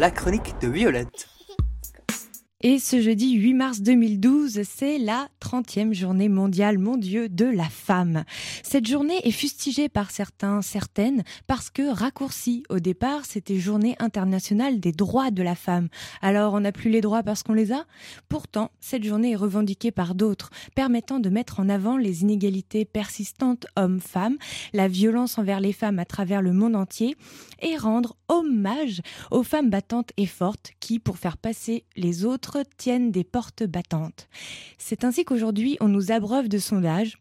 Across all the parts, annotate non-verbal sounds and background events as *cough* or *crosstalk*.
la chronique de Violette. Et ce jeudi 8 mars 2012, c'est la 30e journée mondiale, mon Dieu, de la femme. Cette journée est fustigée par certains, certaines, parce que raccourcie. Au départ, c'était journée internationale des droits de la femme. Alors, on n'a plus les droits parce qu'on les a? Pourtant, cette journée est revendiquée par d'autres, permettant de mettre en avant les inégalités persistantes hommes-femmes, la violence envers les femmes à travers le monde entier, et rendre hommage aux femmes battantes et fortes qui, pour faire passer les autres, tiennent des portes battantes. C'est ainsi qu'aujourd'hui on nous abreuve de sondages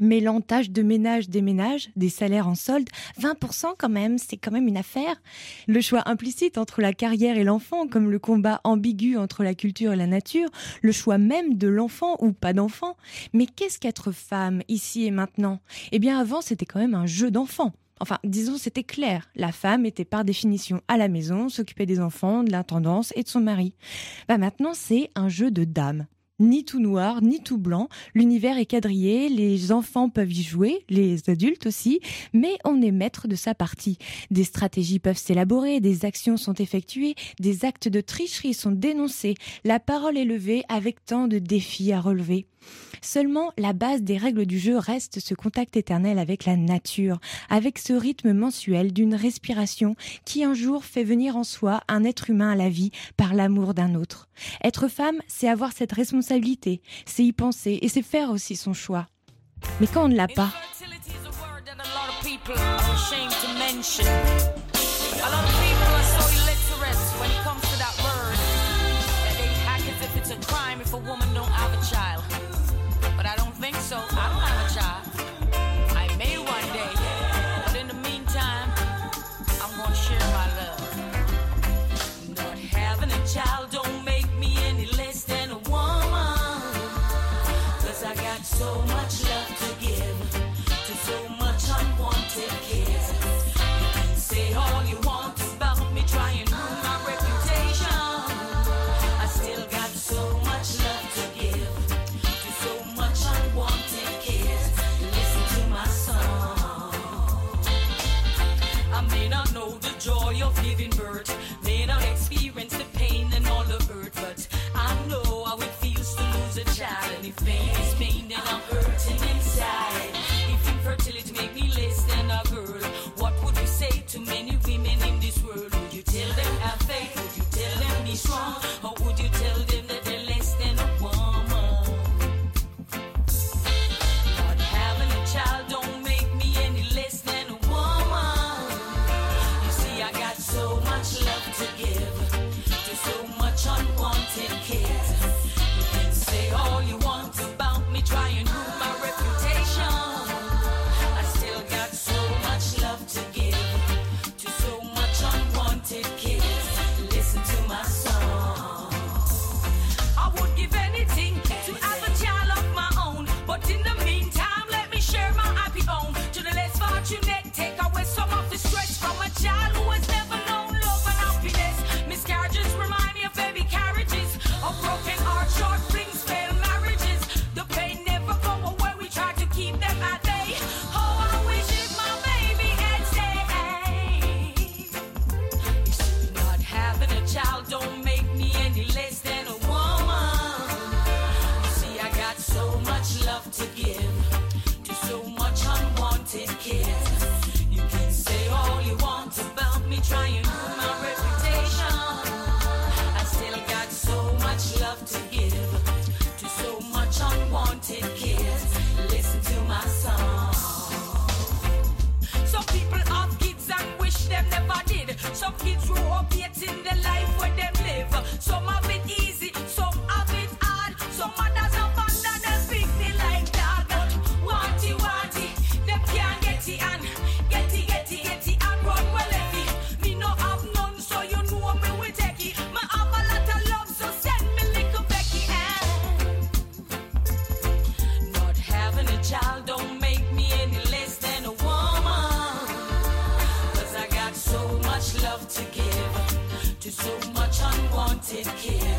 mêlant tâches de ménage des ménages, des salaires en solde, 20% quand même, c'est quand même une affaire. Le choix implicite entre la carrière et l'enfant, comme le combat ambigu entre la culture et la nature, le choix même de l'enfant ou pas d'enfant. Mais qu'est-ce qu'être femme ici et maintenant? Eh bien avant c'était quand même un jeu d'enfant. Enfin, disons, c'était clair. La femme était par définition à la maison, s'occupait des enfants, de l'intendance et de son mari. Bah maintenant, c'est un jeu de dames ni tout noir, ni tout blanc. L'univers est quadrillé, les enfants peuvent y jouer, les adultes aussi, mais on est maître de sa partie. Des stratégies peuvent s'élaborer, des actions sont effectuées, des actes de tricherie sont dénoncés, la parole est levée avec tant de défis à relever. Seulement, la base des règles du jeu reste ce contact éternel avec la nature, avec ce rythme mensuel d'une respiration qui un jour fait venir en soi un être humain à la vie par l'amour d'un autre. Être femme, c'est avoir cette responsabilité, c'est y penser et c'est faire aussi son choix. Mais quand on ne l'a pas, so much unwanted kids.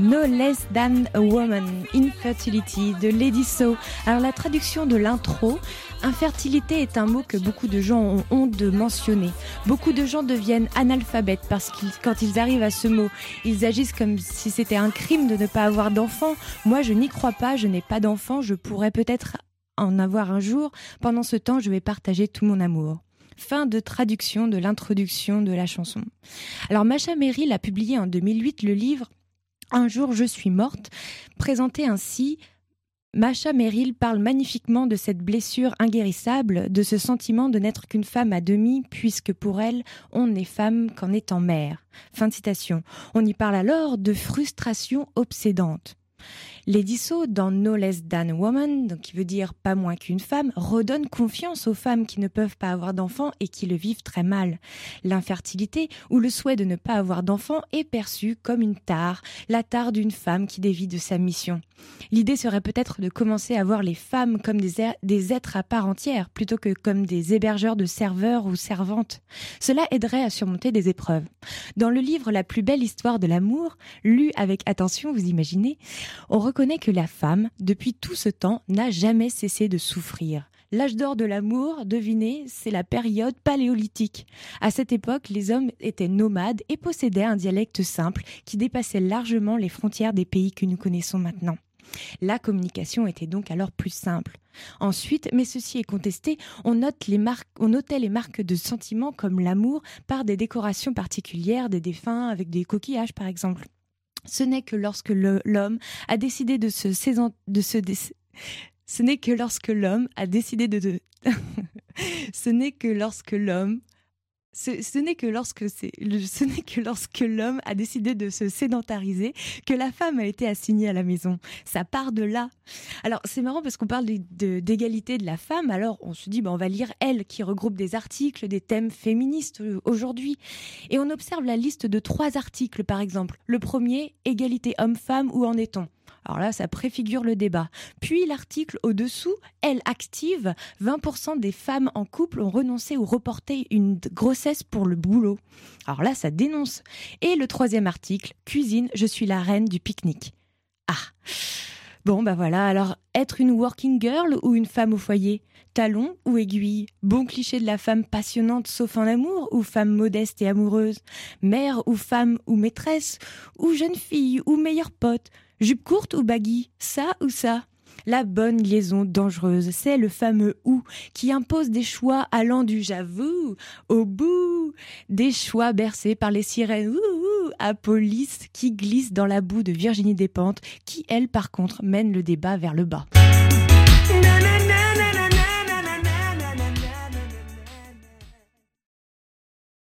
No Less Than a Woman, Infertility de Lady So. Alors la traduction de l'intro, infertilité est un mot que beaucoup de gens ont honte de mentionner. Beaucoup de gens deviennent analphabètes parce qu'ils, quand ils arrivent à ce mot, ils agissent comme si c'était un crime de ne pas avoir d'enfants. Moi, je n'y crois pas, je n'ai pas d'enfants, je pourrais peut-être en avoir un jour. Pendant ce temps, je vais partager tout mon amour. Fin de traduction de l'introduction de la chanson. Alors Macha Merrill a publié en 2008 le livre un jour je suis morte, présenté ainsi, Macha Merrill parle magnifiquement de cette blessure inguérissable, de ce sentiment de n'être qu'une femme à demi, puisque pour elle, on n'est femme qu'en étant mère. Fin de citation. On y parle alors de frustration obsédante. Lady So, dans No Less Than a Woman, donc qui veut dire pas moins qu'une femme, redonne confiance aux femmes qui ne peuvent pas avoir d'enfants et qui le vivent très mal. L'infertilité ou le souhait de ne pas avoir d'enfants est perçu comme une tare, la tare d'une femme qui dévie de sa mission. L'idée serait peut-être de commencer à voir les femmes comme des, er- des êtres à part entière, plutôt que comme des hébergeurs de serveurs ou servantes. Cela aiderait à surmonter des épreuves. Dans le livre La plus belle histoire de l'amour, lu avec attention, vous imaginez, on reconnaît que la femme, depuis tout ce temps, n'a jamais cessé de souffrir. L'âge d'or de l'amour, devinez, c'est la période paléolithique. À cette époque, les hommes étaient nomades et possédaient un dialecte simple qui dépassait largement les frontières des pays que nous connaissons maintenant. La communication était donc alors plus simple. Ensuite, mais ceci est contesté, on, note les marques, on notait les marques de sentiments comme l'amour par des décorations particulières des défunts avec des coquillages par exemple. Ce n'est que lorsque l'homme a décidé de se saison- de se ce n'est que lorsque l'homme a décidé de, de- *laughs* ce n'est que lorsque l'homme *laughs* ce, n'est que lorsque l'homme a décidé de se sédentariser que la femme a été assignée à la maison. Ça part de là. Alors c'est marrant parce qu'on parle d'égalité de, la femme. Alors on se dit bah, on va lire elle qui regroupe des articles, des thèmes féministes euh, aujourd'hui. Et on observe la liste de trois articles par exemple. Le premier égalité homme-femme où en est-on? Alors là, ça préfigure le débat. Puis l'article au-dessous, elle active, 20% des femmes en couple ont renoncé ou reporté une grossesse pour le boulot. Alors là, ça dénonce. Et le troisième article, cuisine, je suis la reine du pique-nique. Ah Bon, bah voilà, alors être une working girl ou une femme au foyer? Talon ou aiguille? Bon cliché de la femme passionnante sauf en amour ou femme modeste et amoureuse? Mère ou femme ou maîtresse? Ou jeune fille ou meilleure pote? Jupe courte ou baggy Ça ou ça la bonne liaison dangereuse, c'est le fameux ou qui impose des choix allant du j'avoue au bout, des choix bercés par les sirènes ouh, à police qui glissent dans la boue de Virginie Despentes, qui elle par contre mène le débat vers le bas.